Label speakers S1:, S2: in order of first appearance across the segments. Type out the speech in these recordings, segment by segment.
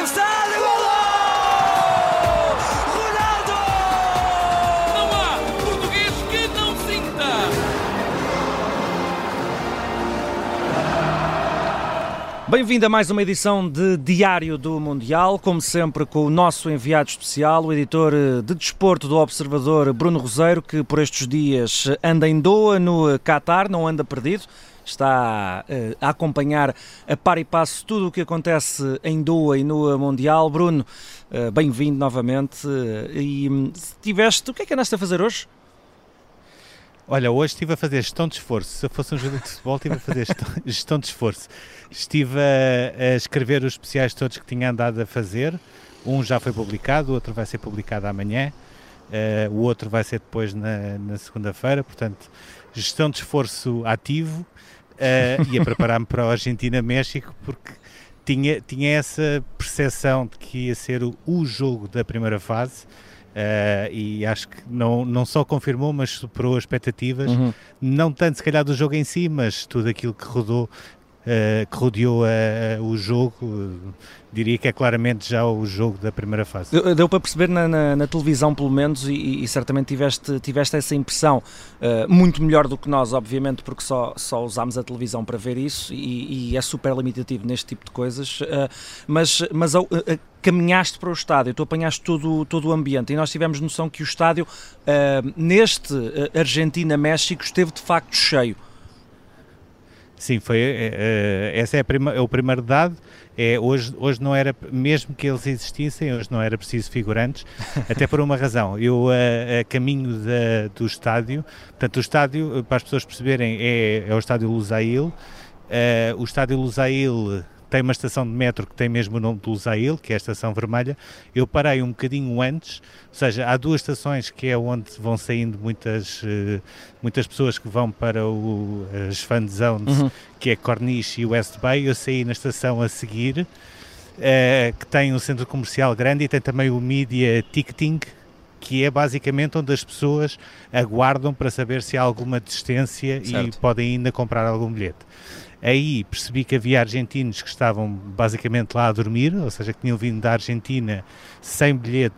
S1: cabeçada, golo! Ronaldo!
S2: Não há português que não sinta.
S3: Bem-vindo a mais uma edição de Diário do Mundial, como sempre com o nosso enviado especial, o editor de desporto do Observador, Bruno Roseiro, que por estes dias anda em Doha, no Qatar, não anda perdido, está uh, a acompanhar a par e passo tudo o que acontece em Doha e no Mundial. Bruno, uh, bem-vindo novamente. Uh, e um, tiveste, o que é que andaste a fazer hoje?
S4: Olha, hoje estive a fazer gestão de esforço. Se eu fosse um jogador de futebol, estive a fazer gestão de esforço. Estive a, a, escrever os especiais todos que tinha andado a fazer. Um já foi publicado, o outro vai ser publicado amanhã, uh, o outro vai ser depois na, na segunda-feira. Portanto, gestão de esforço ativo uh, e a preparar-me para o Argentina-México, porque tinha, tinha essa percepção de que ia ser o, o jogo da primeira fase. Uh, e acho que não, não só confirmou, mas superou as expectativas, uhum. não tanto se calhar do jogo em si, mas tudo aquilo que rodou, uh, que rodeou uh, o jogo, diria que é claramente já o jogo da primeira fase.
S3: Deu, deu para perceber na, na, na, televisão, pelo menos, e, e, certamente tiveste, tiveste essa impressão, muito melhor do que nós, obviamente, porque só, só usámos a televisão para ver isso, e, e é super limitativo neste tipo de coisas, mas, mas caminhaste para o estádio, tu apanhaste todo, todo o ambiente e nós tivemos noção que o estádio neste Argentina-México esteve de facto cheio.
S4: Sim, foi, uh, essa é, prima, é, o primeiro dado. É, hoje, hoje não era, mesmo que eles existissem, hoje não era preciso figurantes, até por uma razão. Eu, a, caminho da, do estádio, portanto, o estádio, para as pessoas perceberem, é, é o estádio Lusail. o estádio Lusail tem uma estação de metro que tem mesmo o nome de Lusail, que é a estação vermelha. Eu parei um bocadinho antes, ou seja, há duas estações que é onde vão saindo muitas, uh, muitas pessoas que vão para o, as fan zones, uhum. que é Corniche e West Bay. Eu saí na estação a seguir, uh, que tem um centro comercial grande e tem também o Media Ticketing, que é basicamente onde as pessoas aguardam para saber se há alguma distância certo. e podem ainda comprar algum bilhete. Aí percebi que havia argentinos que estavam basicamente lá a dormir, ou seja, que tinham vindo da Argentina sem bilhete,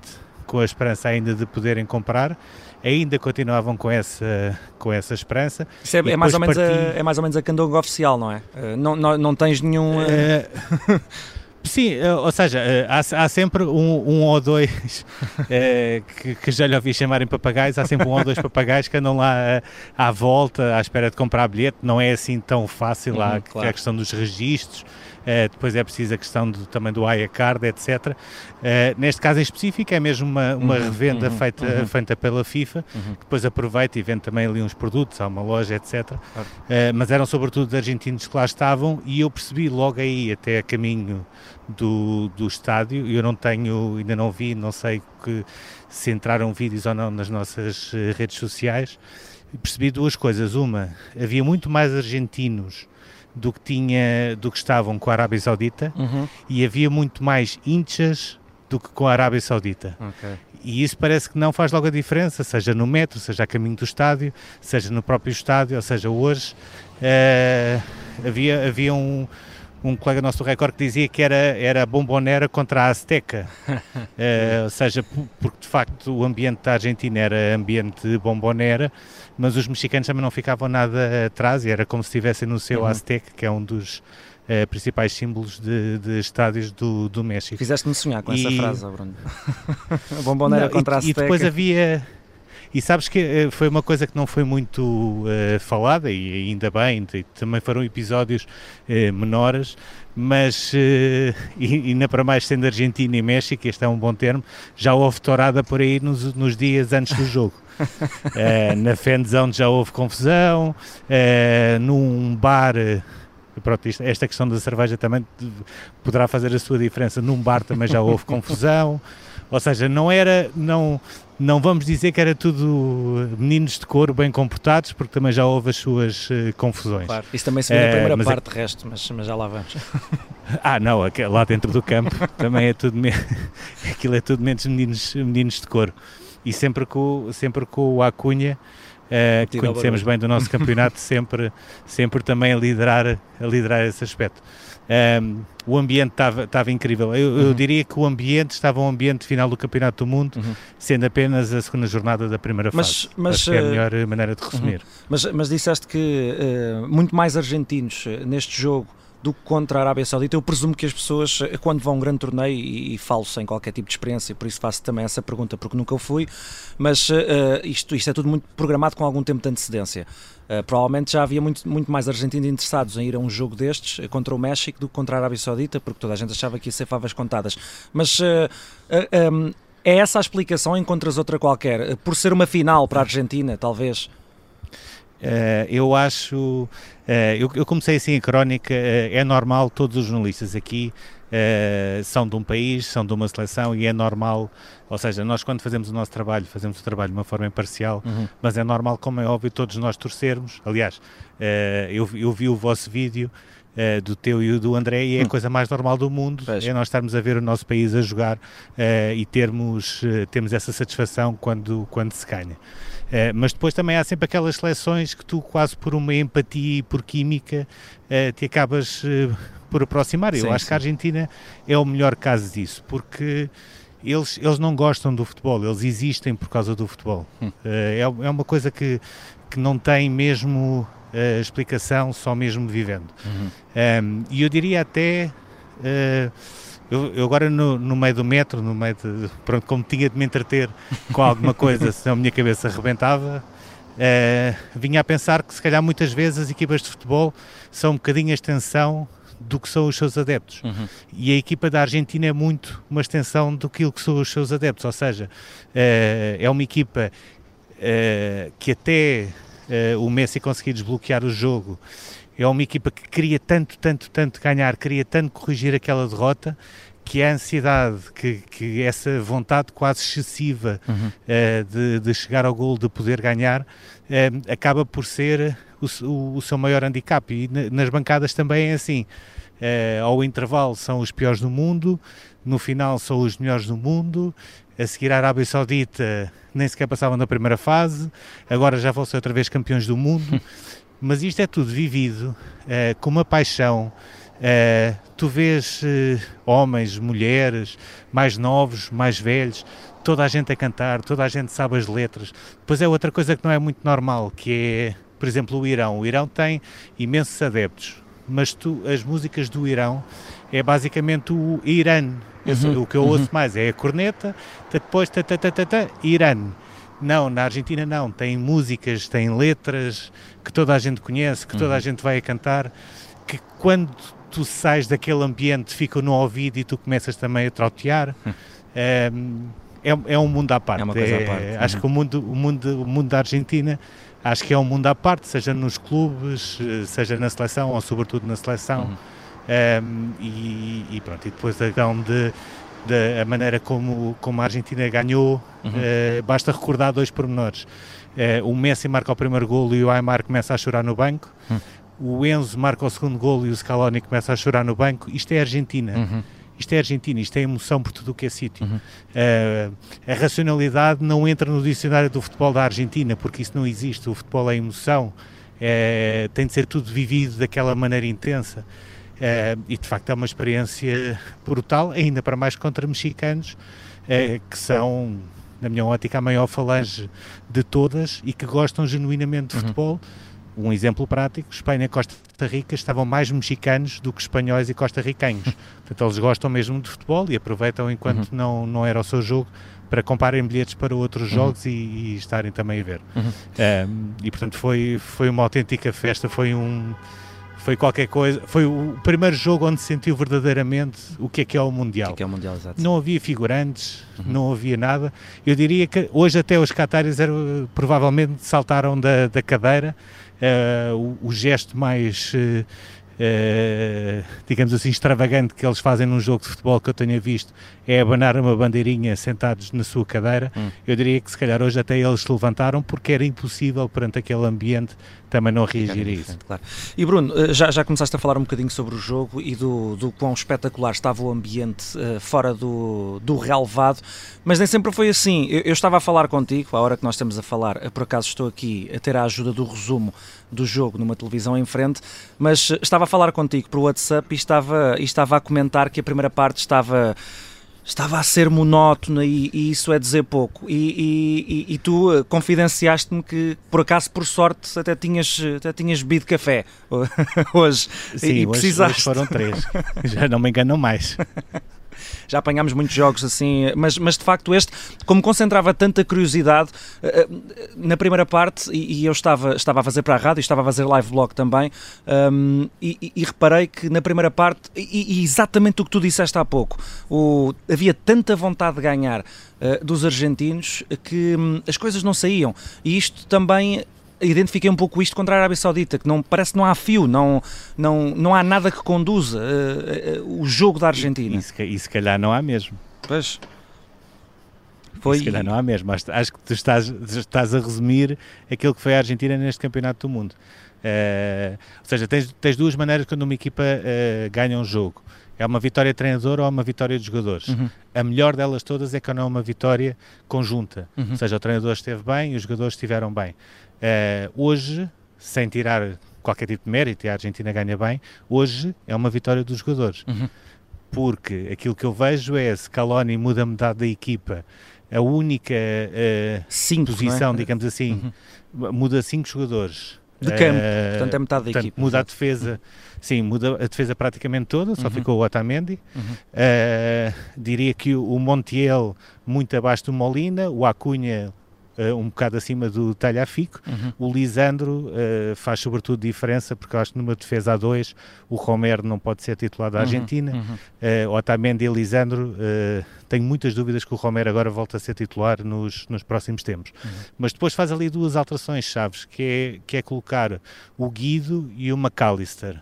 S4: com a esperança ainda de poderem comprar. Ainda continuavam com essa, com essa esperança.
S3: Isso é, é mais ou menos parti... a, é mais ou menos a candonga oficial, não é? Uh, não, não, não tens nenhum. Uh...
S4: Sim, eh, ou seja, eh, há, há sempre um, um, ou dois é, que, que, já lhe ouvi chamarem papagaios, há sempre um ou dois papagaios que andam lá à, volta à espera de comprar bilhete, não é assim tão fácil, uhum, há claro. a questão dos registros, é, depois é preciso a questão do, também do AIA Card, etc. É, neste caso em específico é mesmo uma, uma uhum, revenda uhum, feita, uhum. feita pela FIFA, uhum. que depois aproveita e vende também ali uns produtos, há uma loja, etc. Claro. mas eram sobretudo argentinos que lá estavam e eu percebi logo aí, até a caminho do, do estádio. Eu não tenho, ainda não vi, não sei que, se entraram vídeos ou não nas nossas eh, redes sociais. Percebi duas coisas. Uma, havia muito mais argentinos do que tinha, do que estavam com a Arábia Saudita uhum. e havia muito mais hinchas do que com a Arábia Saudita. Okay. E isso parece que não faz logo a diferença, seja no metro, seja a caminho do estádio, seja no próprio estádio, ou seja, hoje uh, havia, havia um, um colega nosso do Record que dizia que era, era a bombonera contra a Azteca, uh, ou seja, porque de facto o ambiente da Argentina era ambiente bombonera, mas os mexicanos também não ficavam nada atrás e era como se estivessem no seu uhum. Azteca, que é um dos uh, principais símbolos de, de estádios do, do México.
S3: Fizeste-me sonhar com e... essa frase, Bruno. bombonera não, contra
S4: e,
S3: a Azteca.
S4: E depois havia e sabes que uh, foi uma coisa que não foi muito uh, falada, e ainda bem, também foram episódios uh, menores, mas, e, ainda para mais sendo Argentina e México, este é um bom termo, já houve tourada por aí nos, nos dias antes do jogo. na fanzone já houve confusão, num bar. Pronto, isto, esta questão da cerveja também poderá fazer a sua diferença. Num bar também já houve confusão. Ou seja, não era, não, não vamos dizer que era tudo meninos de couro bem comportados, porque também já houve as suas uh, confusões.
S3: Claro, isso também se vê na eh, primeira parte, é... resto, mas, mas já lá vamos.
S4: ah, não, lá dentro do campo também é tudo, me... aquilo é tudo menos meninos, meninos de couro. E sempre com, sempre com o Acunha, uh, que conhecemos bem do nosso campeonato, sempre, sempre também a liderar, a liderar esse aspecto. Um, o ambiente estava incrível. Eu, uhum. eu, diria que o ambiente estava um ambiente final do Campeonato do Mundo, uhum. sendo apenas a segunda jornada da primeira
S3: mas,
S4: fase.
S3: Mas,
S4: Acho que é a melhor maneira de resumir. Uhum.
S3: Mas, mas disseste que uh, muito mais argentinos neste jogo do que contra a Arábia Saudita. Eu presumo que as pessoas, eh, quando vão a um grande torneio, e, e falo sem qualquer tipo de experiência, por isso faço também essa pergunta, porque nunca fui, mas uh, isto, isto é tudo muito programado com algum tempo de antecedência. Uh, provavelmente já havia muito, muito mais argentinos interessados em ir a um jogo destes contra o México do que contra a Arábia Saudita, porque toda a gente achava que ia ser favas contadas. Mas uh, um, é essa a explicação? Encontras outra qualquer? Por ser uma final para a Argentina, talvez?
S4: Uh, eu acho, uh, eu, eu, comecei assim a crónica, uh, é normal, todos os jornalistas aqui são de um país, são de uma seleção e é normal, ou seja, nós quando fazemos o nosso trabalho, fazemos o trabalho de uma forma imparcial, uhum. mas é normal, como é óbvio, todos nós torcermos. Aliás, eu, eu vi o vosso vídeo. Uh, do teu e do André e é a hum. coisa mais normal do mundo é nós estarmos a ver o nosso país a jogar uh, e termos, uh, termos essa satisfação quando, quando se ganha. Uh, mas depois também há sempre aquelas seleções que tu, quase por uma empatia e por química, uh, te acabas uh, por aproximar. Sim, Eu acho sim. que a Argentina é o melhor caso disso, porque eles, eles não gostam do futebol, eles existem por causa do futebol. Hum. É, é uma coisa que, que não tem mesmo explicação, só mesmo vivendo. Uhum. Um, e eu diria até eu, eu agora no, no, meio do metro, no meio de, pronto, como tinha de me entreter com alguma coisa, senão a minha cabeça arrebentava, uh, vinha a pensar que se calhar muitas vezes as equipas de futebol são um bocadinho a extensão do que são os seus adeptos. Uhum. E a equipa da Argentina é muito uma extensão do que são os seus adeptos, ou seja, uh, é uma equipa uh, que até o Messi conseguir desbloquear o jogo é uma equipa que queria tanto, tanto, tanto ganhar, queria tanto corrigir aquela derrota, que a ansiedade, que, que essa vontade quase excessiva uhum. uh, de, de, chegar ao gol, de poder ganhar, uh, acaba por ser o, o, o, seu maior handicap. E nas bancadas também é assim. Uh, ao intervalo são os piores do mundo, no final são os melhores do mundo, a seguir a Arábia Saudita nem sequer passavam da primeira fase, agora já vão ser outra vez campeões do mundo. mas isto é tudo vivido uh, com uma paixão. Uh, tu vês uh, homens, mulheres, mais novos, mais velhos, toda a gente a cantar, toda a gente sabe as letras. Depois é outra coisa que não é muito normal, que é, por exemplo, o Irão. O Irão tem imensos adeptos, mas tu, as músicas do Irão é basicamente o Irã. Uhum, o que eu ouço uhum. mais é a corneta, depois ta, ta, ta, ta, ta, Irã. Não, na Argentina não. Tem músicas, tem letras que toda a gente conhece, que toda a uhum. gente vai a cantar, que quando tu sais daquele ambiente ficam no ouvido e tu começas também a trautear. é, é, é um mundo à parte. É
S3: uma coisa à parte.
S4: Acho uhum. que o mundo, o, mundo, o mundo da Argentina acho que é um mundo à parte, seja nos clubes, seja na seleção ou sobretudo na seleção. Um, e, e, pronto, e depois a questão de da maneira como, como a Argentina ganhou, uhum. uh, basta recordar dois pormenores. Uh, o Messi marca o primeiro golo e o Aymar começa a chorar no banco. Uhum. O Enzo marca o segundo golo e o Scaloni começa a chorar no banco. Isto é Argentina. Uhum. Isto é Argentina, isto é emoção por tudo o que é sítio. Uh, a racionalidade não entra no dicionário do futebol da Argentina, porque isso não existe. O futebol é emoção, é, tem de ser tudo vivido daquela maneira intensa. Uh, e de facto é uma experiência brutal, ainda para mais contra mexicanos, uh, que são, na minha ótica, a maior falange de todas e que gostam genuinamente de uhum. futebol. Um exemplo prático: Espanha e Costa Rica estavam mais mexicanos do que espanhóis e costarricanos. Portanto, eles gostam mesmo de futebol e aproveitam enquanto uhum. não, não era o seu jogo para comprarem bilhetes para outros uhum. jogos e, e, estarem também a ver. Uhum. Um, e portanto, foi, foi uma autêntica festa, foi um foi qualquer coisa, foi o primeiro jogo onde sentiu verdadeiramente o que é que é o Mundial.
S3: O que é, que é o Mundial, exato.
S4: Não havia figurantes, uhum. não havia nada. Eu diria que hoje até os catares eram, provavelmente saltaram da, da cadeira. Uh, o, o, gesto mais uh, uh, digamos assim, extravagante que eles fazem num jogo de futebol que eu tenha visto é abanar uma bandeirinha sentados na sua cadeira. Hum. Eu diria que se calhar hoje até eles se levantaram porque era impossível perante aquele ambiente também não reagir a isso.
S3: Claro. E Bruno, eh, já, já começaste a falar um bocadinho sobre o jogo e do, do quão espetacular estava o ambiente uh, fora do, do relevado, mas nem sempre foi assim. Eu, eu, estava a falar contigo, à hora que nós estamos a falar, eh, por acaso estou aqui a ter a ajuda do resumo do jogo numa televisão em frente, mas estava a falar contigo por WhatsApp e estava, e estava a comentar que a primeira parte estava estava a ser monótona e, e, isso é dizer pouco. E, e, e tu eh, confidenciaste-me que, por acaso, por sorte, até tinhas, até tinhas bebido café hoje.
S4: Sim, e hoje, precisaste. hoje foram três. Já não me enganam mais.
S3: Já apanhámos muitos jogos assim, mas, mas de facto este, como concentrava tanta curiosidade, eh, eh, na primeira parte, e, eu estava, estava a fazer para a rádio, estava a fazer live blog também, um, e, e, reparei que na primeira parte, e, e, exatamente o que tu disseste há pouco, o, havia tanta vontade de ganhar uh, dos argentinos que um, as coisas não saíam, e isto também identifiquei um pouco isto contra a Arábia Saudita, que não, parece que não há fio, não, não, não há nada que conduza uh, uh, o jogo da Argentina.
S4: E, e, e, se calhar não há mesmo.
S3: Pois.
S4: Foi... Se calhar não há mesmo. Acho, acho que tu estás, estás a resumir aquilo que foi a Argentina neste Campeonato do Mundo. Uh, ou seja, tens, tens duas maneiras quando uma equipa ganha um jogo. É uma vitória de treinador ou uma vitória de jogadores. Uhum. A melhor delas todas é que não é uma vitória conjunta. Uhum. Ou seja, o treinador esteve bem e os jogadores estiveram bem. Uh, hoje, sem tirar qualquer tipo de mérito, e a Argentina ganha bem, hoje é uma vitória dos jogadores. Uhum. Porque aquilo que eu vejo é Scaloni muda metade da equipa, a única uh, cinco, posição, é? digamos assim, uhum. muda cinco jogadores.
S3: De campo, uh, portanto é metade da portanto, equipa.
S4: Muda a defesa, uhum. sim, muda a defesa praticamente toda, só uhum. ficou o Otamendi. Uhum. Uh, diria que o Montiel muito abaixo do Molina, o Acunha uh, um bocado acima do Talhafico. Uhum. O Lisandro uh, faz sobretudo diferença, porque eu acho que numa defesa a dois o Romero não pode ser titular da uhum. Argentina. Uhum. Uh, Otamendi e Lisandro, tenho muitas dúvidas que o Romero agora volta a ser titular nos, nos próximos tempos. Uhum. Mas depois faz ali duas alterações chaves, que é, que é colocar o Guido e o McAllister.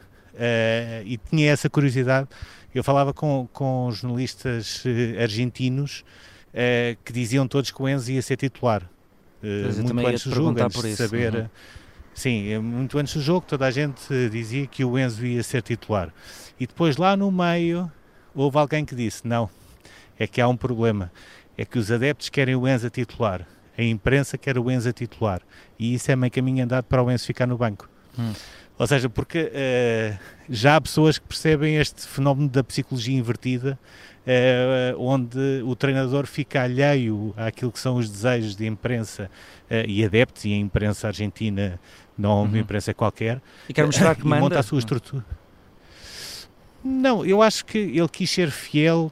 S4: E tinha essa curiosidade. Eu falava com, com jornalistas argentinos uh, que diziam todos que o Enzo ia ser titular. Uh, muito antes do jogo, antes de saber. Uhum. Sim, é muito antes do jogo, toda a gente dizia que o Enzo ia ser titular. E depois lá no meio houve alguém que disse: não, é que há um problema. É que os adeptos querem o Enzo titular, a imprensa quer o Enzo titular. E isso é meio caminho andado para o Enzo ficar no banco. Hum. Ou seja, porque uh, já há pessoas que percebem este fenómeno da psicologia invertida eh, onde o treinador fica alheio àquilo que são os desejos de imprensa eh, e adeptos, e a imprensa argentina não é uma uhum. imprensa qualquer.
S3: E quer mostrar que manda?
S4: monta a sua estrutura. Não, eu acho que ele quis ser fiel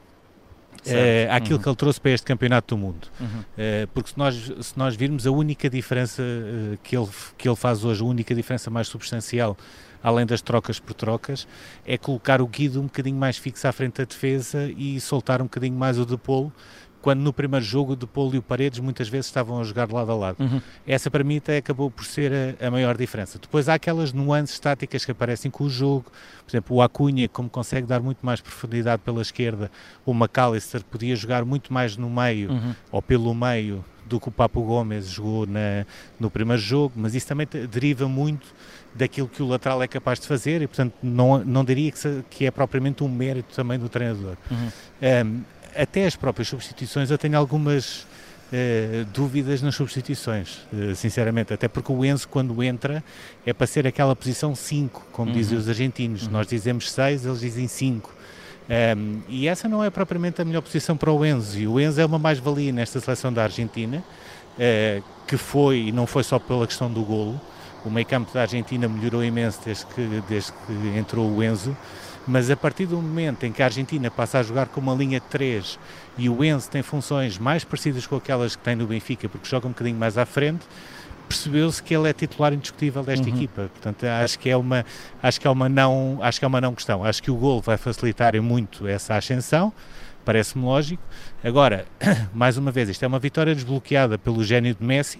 S4: uh, àquilo uhum. que ele trouxe para este campeonato do mundo. Uhum. Uh, porque se nós, se nós virmos a única diferença uh, que, ele, que ele faz hoje, a única diferença mais substancial além das trocas por trocas, é colocar o Guido um bocadinho mais fixo à frente da defesa e soltar um bocadinho mais o Depolo, quando no primeiro jogo o Depolo e o Paredes muitas vezes estavam a jogar lado a lado. Uhum. Essa para mim até acabou por ser a, a, maior diferença. Depois há aquelas nuances táticas que aparecem com o jogo, por exemplo, o Acunha, como consegue dar muito mais profundidade pela esquerda, o McAllister podia jogar muito mais no meio uhum. ou pelo meio do que o Papo Gomes jogou na, no primeiro jogo, mas isso também deriva muito daquilo que o lateral é capaz de fazer e, portanto, não, não diria que, que é propriamente um mérito também do treinador. Uhum. Um, até as próprias substituições, eu tenho algumas uh, dúvidas nas substituições, uh, sinceramente, até porque o Enzo, quando entra, é para ser aquela posição 5, como uhum. dizem os argentinos. Uhum. Nós dizemos 6, eles dizem 5. Um, e essa não é propriamente a melhor posição para o Enzo. E o Enzo é uma mais-valia nesta seleção da Argentina, uh, que foi, e não foi só pela questão do golo, o meio campo da Argentina melhorou imenso desde que, desde que entrou o Enzo, mas a partir do momento em que a Argentina passa a jogar com uma linha de 3 e o Enzo tem funções mais parecidas com aquelas que tem no Benfica, porque joga um bocadinho mais à frente, percebeu-se que ele é titular indiscutível desta uhum. equipa. Portanto, acho que é uma acho que é uma não acho que é uma não questão. Acho que o gol vai facilitar muito essa ascensão. Parece-me lógico. Agora, mais uma vez, isto é uma vitória desbloqueada pelo gênio de Messi,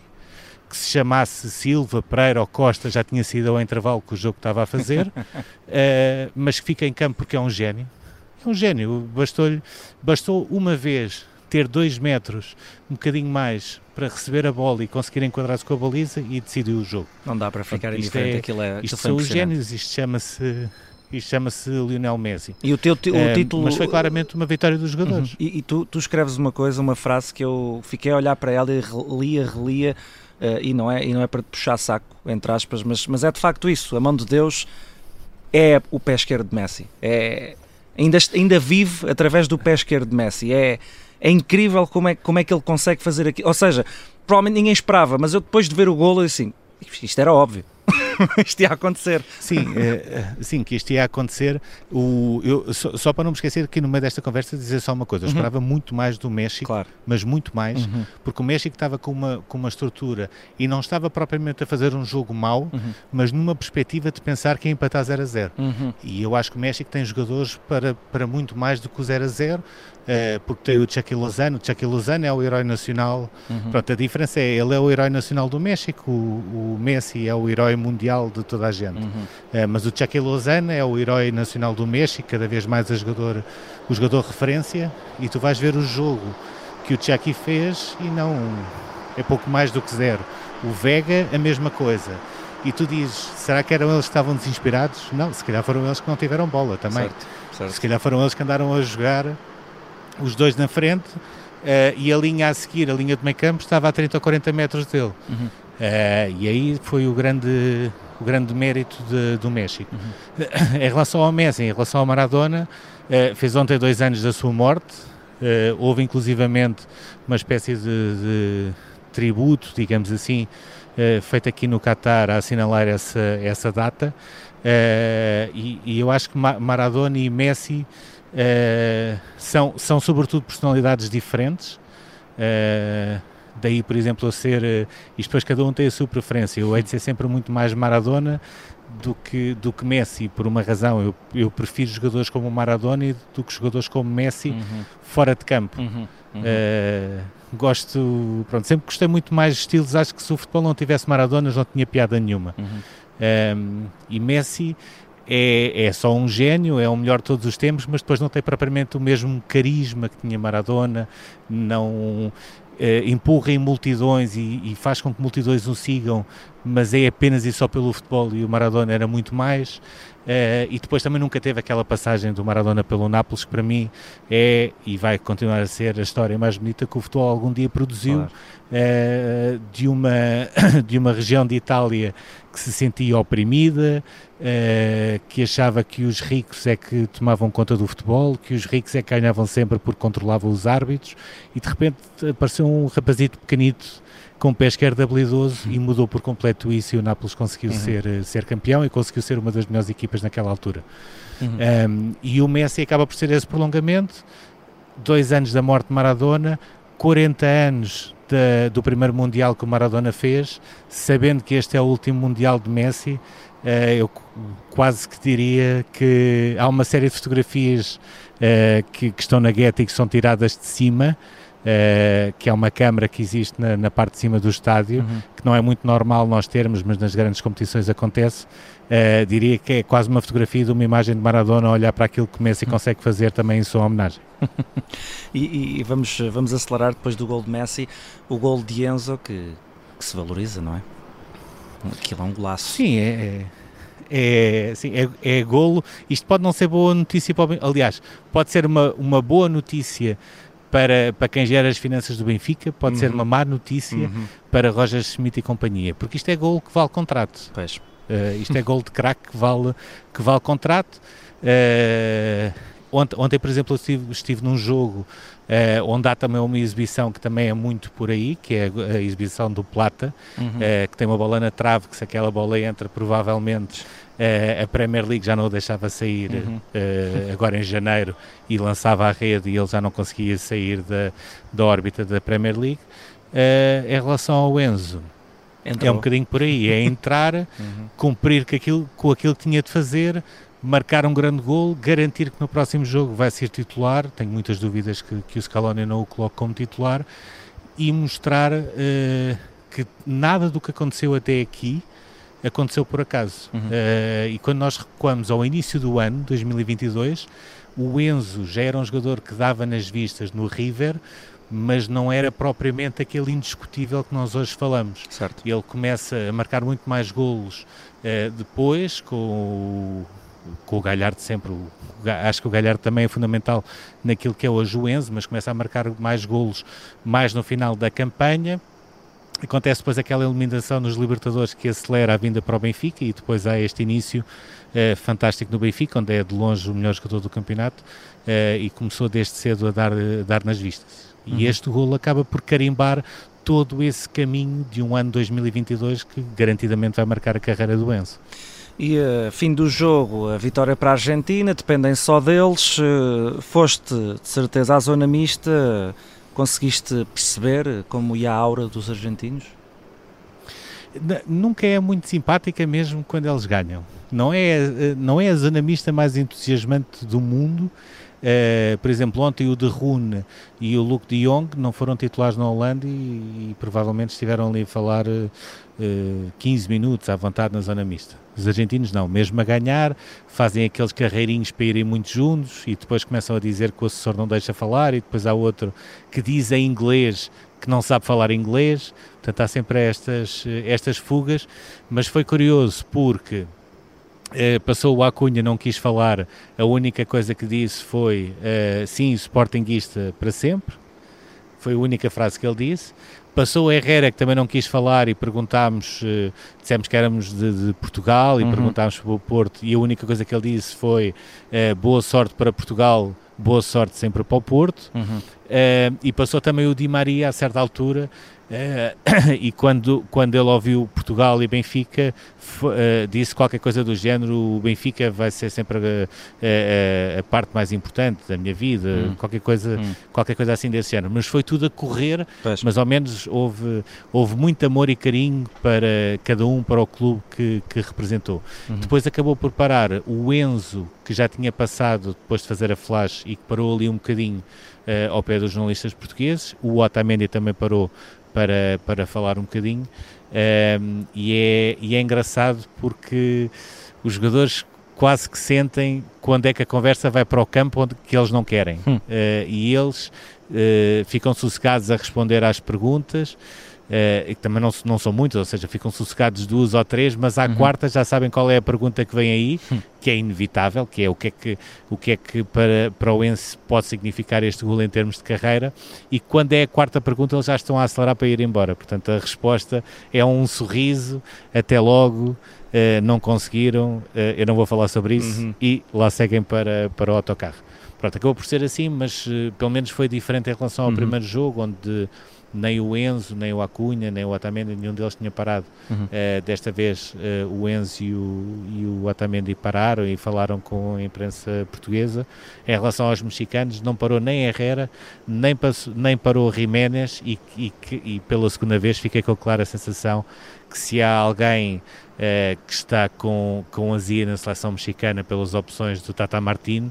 S4: que se chamasse Silva, Pereira ou Costa já tinha sido ao intervalo que o jogo estava a fazer, uh, mas que fica em campo porque é um gênio. É um gênio. Bastou, bastou uma vez ter dois metros, um bocadinho mais, para receber a bola e conseguir enquadrar-se com a baliza e decidir o jogo.
S3: Não dá para ficar
S4: Portanto,
S3: indiferente,
S4: é,
S3: aquilo é
S4: Isto são os génios, isto chama-se isto chama-se Lionel Messi.
S3: E o teu o título...
S4: Mas foi claramente uma vitória dos jogadores.
S3: Uhum. E, e tu, tu escreves uma coisa, uma frase que eu fiquei a olhar para ela e relia, relia, eh, e, não é, e não é para te puxar saco, entre aspas, mas, mas é de facto isso, a mão de Deus é o pé esquerdo de Messi. É, ainda, ainda vive através do pé esquerdo de Messi. É, é incrível como é, como é que ele consegue fazer aquilo. Ou seja, provavelmente ninguém esperava, mas eu depois de ver o golo, eu assim, isto era óbvio. isto ia acontecer.
S4: Sim, eh, sim, que isto ia acontecer. O, eu, só, só para não me esquecer aqui no meio desta conversa dizer só uma coisa, eu
S3: Uhum.
S4: esperava muito mais do México,
S3: Claro.
S4: mas muito mais,
S3: Uhum.
S4: porque o México estava com uma, com uma estrutura e não estava propriamente a fazer um jogo mau,
S3: Uhum.
S4: mas numa perspectiva de pensar que ia empatar 0 a 0.
S3: Uhum.
S4: E eu acho que o México tem jogadores para, para muito mais do que o 0 a 0, eh, porque tem o Chucky Lozano, o Chucky Lozano é o herói nacional
S3: Uhum.
S4: Pronto, a diferença é, ele é o herói nacional do México, o, o Messi é o herói mundial de toda a gente.
S3: Uhum.
S4: Eh, mas o Chucky Lozano é o herói nacional do México, cada vez mais jogador, o jogador referência, e tu vais ver o jogo que o Chucky fez e não é pouco mais do que zero. O Vega, a mesma coisa. E tu dizes, será que eram eles que estavam desinspirados? Não, se calhar foram eles que não tiveram bola também.
S3: Certo, certo.
S4: Se calhar foram eles que andaram a jogar os dois na frente eh, e a linha a seguir, a linha de meio campo, estava a 30 ou 40 metros dele.
S3: Uhum.
S4: Eh, e aí foi o grande, o grande mérito de- do México.
S3: Uhum.
S4: em relação ao Messi, em relação ao Maradona, eh, fez ontem dois anos da sua morte. Houve inclusivamente uma espécie de, de tributo, digamos assim, feito aqui no Qatar a assinalar essa, essa data. E, e eu acho que Ma- Maradona e Messi eh, são, são sobretudo personalidades diferentes. Eh, daí, por exemplo, eu ser. eh, E depois cada um tem a sua preferência. Eu hei de ser sempre muito mais Maradona do que, do que Messi, por uma razão. Eu, eu prefiro jogadores como Maradona do que jogadores como Messi
S3: Uhum.
S4: fora de campo.
S3: Uhum. Uhum.
S4: Eh, gosto, pronto, sempre gostei muito mais de estilos. Acho que se o futebol não tivesse Maradonas, não tinha piada nenhuma.
S3: Uhum.
S4: Um, e Messi é, é só um gênio, é o melhor de todos os tempos, mas depois não tem propriamente o mesmo carisma que tinha Maradona, não eh, empurra em multidões e, e faz com que multidões o sigam, mas é apenas e só pelo futebol e o Maradona era muito mais. Eh, e depois também nunca teve aquela passagem do Maradona pelo Nápoles, que para mim é e vai continuar a ser a história mais bonita que o futebol algum dia produziu
S3: Claro.
S4: eh, de, uma, de uma região de Itália que se sentia oprimida, eh, que achava que os ricos é que tomavam conta do futebol, que os ricos é que ganhavam sempre porque controlavam os árbitros, e de repente apareceu um rapazito pequenito com o pé esquerdo habilidoso e mudou por completo isso e o Nápoles conseguiu
S3: Uhum.
S4: ser, eh, ser campeão e conseguiu ser uma das melhores equipas naquela altura.
S3: Uhum.
S4: Um, e o Messi acaba por ser esse prolongamento. Dois anos da morte de Maradona, 40 anos da- do primeiro Mundial que o Maradona fez, sabendo que este é o último Mundial de Messi. eh, eu qu- quase que diria que há uma série de fotografias eh, que, que estão na Getty que são tiradas de cima, eh, que é uma câmara que existe na, na parte de cima do estádio,
S3: Uhum.
S4: que não é muito normal nós termos, mas nas grandes competições acontece. Eh, diria que é quase uma fotografia de uma imagem de Maradona a olhar para aquilo que Messi consegue fazer também em sua homenagem.
S3: E, e vamos, vamos acelerar depois do gol de Messi, o gol de Enzo que, que se valoriza, não é? Aquilo é um golaço.
S4: Sim, é, é, é, sim, é, é golo. Isto pode não ser boa notícia para o Ben- Aliás, pode ser uma, uma boa notícia para, para quem gera as finanças do Benfica, pode ser
S3: Uhum.
S4: uma má notícia
S3: Uhum.
S4: para Roger Schmidt e companhia, porque isto é golo que vale contrato.
S3: Pois.
S4: Eh, isto é gol de craque que vale, que vale contrato. Eh, ontem, ontem, por exemplo, eu estive, estive num jogo eh, onde há também uma exibição que também é muito por aí, que é a exibição do Plata,
S3: Uhum.
S4: que tem uma bola na trave, que se aquela bola entra, provavelmente a Premier League já não o deixava sair
S3: Uhum.
S4: eh, agora em janeiro e lançava a rede e ele já não conseguia sair da, da órbita da Premier League. Eh, em relação ao Enzo, é
S3: Entrou.
S4: um bocadinho por aí, é entrar,
S3: Uhum.
S4: cumprir com aquilo, com aquilo que tinha de fazer, marcar um grande gol, garantir que no próximo jogo vai ser titular, tenho muitas dúvidas que, que o Scaloni não o coloque como titular, e mostrar eh, que nada do que aconteceu até aqui aconteceu por acaso.
S3: Uhum.
S4: Eh, e quando nós recuamos ao início do ano, 2022, o Enzo já era um jogador que dava nas vistas no River, mas não era propriamente aquele indiscutível que nós hoje falamos.
S3: Certo.
S4: Ele começa a marcar muito mais golos uh, depois, com o, com o Galhardo sempre, o, acho que o Galhardo também é fundamental naquilo que é hoje o Enzo, mas começa a marcar mais golos mais no final da campanha. Acontece depois aquela eliminação nos Libertadores que acelera a vinda para o Benfica e depois há este início uh, fantástico no Benfica, onde é de longe o melhor jogador do campeonato uh, e começou desde cedo a dar, a dar nas vistas. E uhum. este golo acaba por carimbar todo esse caminho de um ano 2022 que garantidamente vai marcar a carreira do Enzo.
S3: E uh, fim do jogo, a vitória para a Argentina, dependem só deles. Uh, foste de certeza à zona mista, conseguiste perceber como ia a aura dos argentinos?
S4: Nunca é muito simpática mesmo quando eles ganham. Não é, eh, não é a zona mista mais entusiasmante do mundo, Uh, por exemplo, ontem o De Rune e o Luke de Jong não foram titulares na Holanda e, e provavelmente estiveram ali a falar uh, uh, 15 minutos à vontade na zona mista. Os argentinos não, mesmo a ganhar, fazem aqueles carreirinhos para irem muito juntos e depois começam a dizer que o assessor não deixa falar e depois há outro que diz em inglês que não sabe falar inglês. Portanto, há sempre estas, estas fugas, mas foi curioso porque Uh, passou o Acunha, não quis falar, a única coisa que disse foi uh, sim, Sportingista para sempre, foi a única frase que ele disse. Passou o Herrera, que também não quis falar, e perguntámos, uh, dissemos que éramos de, de Portugal, e uhum. perguntámos para o Porto, e a única coisa que ele disse foi boa sorte para Portugal, boa sorte sempre para o Porto. Uhum. E passou também o Di Maria, a certa altura, Uh, e quando, quando ele ouviu Portugal e Benfica, uh, disse qualquer coisa do género: o Benfica vai ser sempre a, a, a parte mais importante da minha vida, hum. qualquer, coisa, hum. qualquer coisa assim desse género. Mas foi tudo a correr, pois. mas ao menos houve, houve muito amor e carinho para cada um, para o clube que, que representou. Uhum. Depois acabou por parar o Enzo, que já tinha passado depois de fazer a flash e que parou ali um bocadinho uh, ao pé dos jornalistas portugueses. O Otamendi também parou para, para falar um bocadinho. Um, e, é, e é engraçado porque os jogadores quase que sentem quando é que a conversa vai para o campo onde que eles não querem. Hum. Uh, e eles uh, ficam sossegados a responder às perguntas uh, que também não, não são muitos, ou seja, ficam sossegados duas ou três, mas à uhum. quarta já sabem qual é a pergunta que vem aí, hum. que é inevitável, que é o que é que, o que, é que para, para o Ense pode significar este gol em termos de carreira, e quando é a quarta pergunta eles já estão a acelerar para ir embora, portanto a resposta é um sorriso, até logo, uh, não conseguiram, uh, eu não vou falar sobre isso, uhum. e lá seguem para, para o autocarro. Pronto, acabou por ser assim, mas uh, pelo menos foi diferente em relação ao uhum. primeiro jogo, onde nem o Enzo, nem o Acunha, nem o Otamendi, nenhum deles tinha parado. Uhum. Uh, desta vez uh, o Enzo e o, e o Otamendi pararam e falaram com a imprensa portuguesa. Em relação aos mexicanos, não parou nem Herrera, nem, passou, nem parou Jiménez e, e, e, pela segunda vez fiquei com a clara sensação que se há alguém Uh, que está com, com azia na seleção mexicana pelas opções do Tata Martino.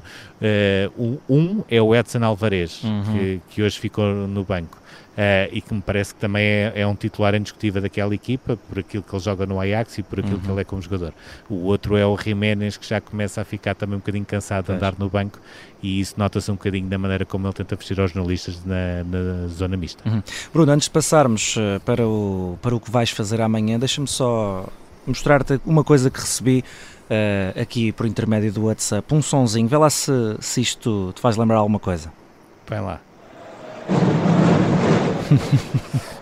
S4: Um é o Edson Alvarez, uhum. que, que hoje ficou no banco. Uh, e que me parece que também é, é, um titular indiscutível daquela equipa, por aquilo que ele joga no Ajax e por aquilo uhum. que ele é como jogador. O outro é o Jiménez, que já começa a ficar também um bocadinho cansado de andar no banco, e isso nota-se um bocadinho da maneira como ele tenta vestir aos jornalistas na, na zona mista.
S3: Uhum. Bruno, antes de passarmos eh, para o, para o que vais fazer amanhã, deixa-me só mostrar-te uma coisa que recebi uh, aqui por intermédio do WhatsApp, um sonzinho, vê lá se, se isto te faz lembrar alguma coisa.
S4: Vai lá.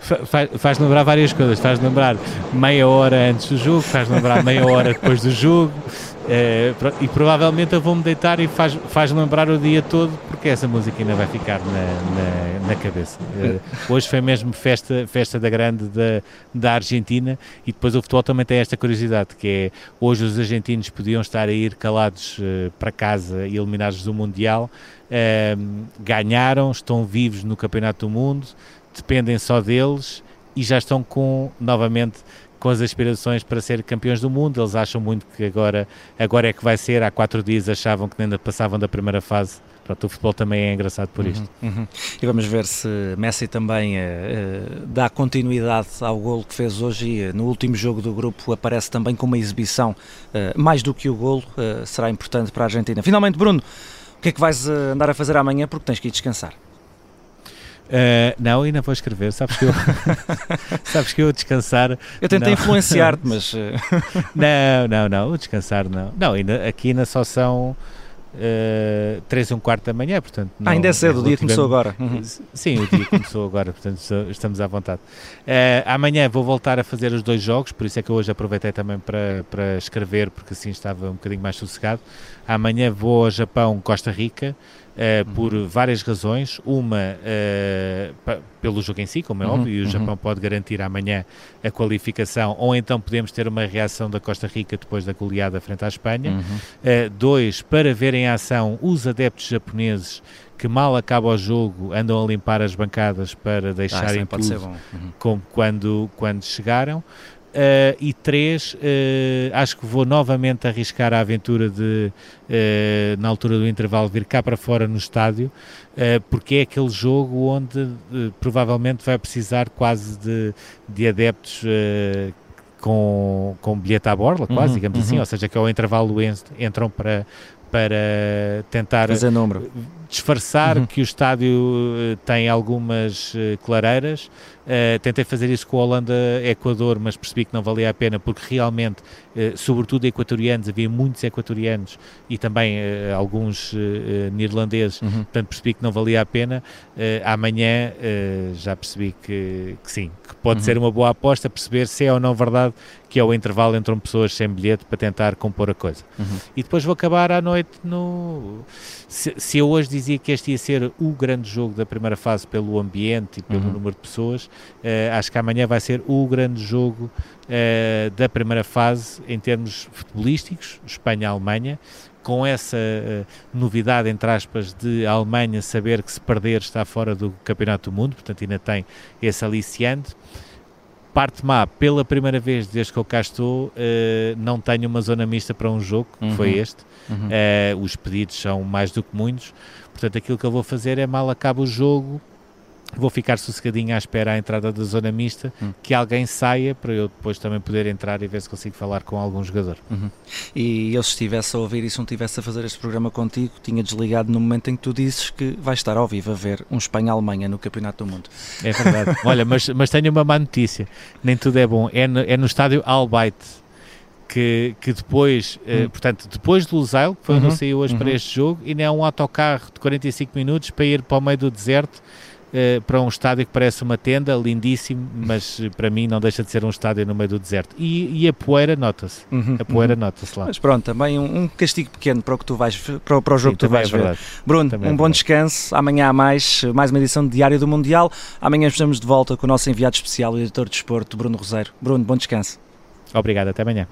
S4: Faz, faz lembrar várias coisas, faz lembrar meia hora antes do jogo, faz lembrar meia hora depois do jogo, é, e provavelmente eu vou-me deitar e faz, faz lembrar o dia todo, porque essa música ainda vai ficar na, na, na cabeça. É, hoje foi mesmo festa, festa da grande da, da Argentina e depois o futebol também tem esta curiosidade, que é hoje os argentinos podiam estar a ir calados uh, para casa e eliminados do Mundial, ganharam, estão vivos no Campeonato do Mundo, dependem só deles e já estão com novamente com as aspirações para ser campeões do mundo. Eles acham muito que agora, agora é que vai ser. Há quatro dias achavam que ainda passavam da primeira fase. Pronto, o futebol também é engraçado por uhum, isto.
S3: Uhum. E vamos ver se Messi também uh, uh, dá continuidade ao golo que fez hoje e uh, no último jogo do grupo aparece também com uma exibição mais do que o golo. será importante para a Argentina. Finalmente, Bruno, o que é que vais andar a fazer amanhã porque tens que ir descansar?
S4: Uh, não, ainda vou escrever. Sabes que eu, sabes que eu descansar.
S3: Eu tentei influenciar-te, mas.
S4: não, não, não, descansar não. Não, ainda, aqui ainda só são uh, 3 e um quarto da manhã, portanto.
S3: Não, ah, ainda é cedo, o dia começou agora.
S4: Uhum. Sim, o dia começou agora, portanto estamos à vontade. Uh, amanhã vou voltar a fazer os dois jogos, por isso é que hoje aproveitei também para, para escrever, porque assim estava um bocadinho mais sossegado. Amanhã vou ao Japão, Costa Rica. Uh, por uhum. várias razões. Uma, uh, pelo jogo em si, como é uhum. óbvio, e o uhum. Japão pode garantir amanhã a qualificação, ou então podemos ter uma reação da Costa Rica depois da goleada frente à Espanha. Uh, dois, para ver em ação os adeptos japoneses que mal acaba o jogo andam a limpar as bancadas para deixarem ah, tudo uhum. como quando, quando chegaram. Uh, e três, uh, acho que vou novamente arriscar a aventura de, uh, na altura do intervalo, vir cá para fora no estádio, porque é aquele jogo onde provavelmente vai precisar quase de, de adeptos com, com bilhete à borla, quase, uhum, digamos assim, uhum. assim, ou seja, que ao intervalo entram para, para tentar disfarçar uhum. que o estádio tem algumas clareiras Uh, tentei fazer isso com a Holanda-Equador, mas percebi que não valia a pena porque realmente, uh, sobretudo equatorianos, havia muitos equatorianos e também uh, alguns neerlandeses, uhum. portanto percebi que não valia a pena. amanhã já percebi que, que, sim, que pode uhum. ser uma boa aposta, perceber se é ou não verdade que é o intervalo entre pessoas sem bilhete para tentar compor a coisa. Uhum. E depois vou acabar à noite no. Se, se, eu hoje dizia que este ia ser o grande jogo da primeira fase pelo ambiente e pelo uhum. número de pessoas, acho que amanhã vai ser o grande jogo uh, da primeira fase em termos futebolísticos, Espanha-Alemanha, com essa uh, novidade, entre aspas, de a Alemanha saber que se perder está fora do Campeonato do Mundo, portanto ainda tem esse aliciante. Parte má, pela primeira vez desde que eu cá estou, não tenho uma zona mista para um jogo, que uhum. foi este. Uhum. os pedidos são mais do que muitos, portanto aquilo que eu vou fazer é mal acaba o jogo, vou ficar sossegadinho à espera à entrada da zona mista, hum. que alguém saia para eu depois também poder entrar e ver se consigo falar com algum jogador.
S3: Uhum. E ele se estivesse a ouvir e se não estivesse a fazer este programa contigo, tinha desligado no momento em que tu dizes que vai estar ao vivo a ver um Espanha-Alemanha no Campeonato do Mundo.
S4: É verdade. Olha, mas, mas tenho uma má notícia, nem tudo é bom, é no, é no estádio Albayt. Que, que depois, eh, hum. portanto, depois do Lusail, que foi uhum. onde saiu hoje uhum. para este jogo, e não é um autocarro de 45 minutos para ir para o meio do deserto uh, para um estádio que parece uma tenda, lindíssimo, mas eh, para mim não deixa de ser um estádio no meio do deserto. E, e a poeira nota-se. Uhum, a poeira uhum. nota-se lá.
S3: Mas pronto, também um, um, castigo pequeno para o que tu vais para, para o jogo Sim, que tu vais é ver. Bruno, também um é bom descanso. Amanhã há mais, mais uma edição de Diário do Mundial. Amanhã estamos de volta com o nosso enviado especial, o editor de esporte, Bruno Roseiro. Bruno, bom descanso.
S4: Obrigado, até amanhã.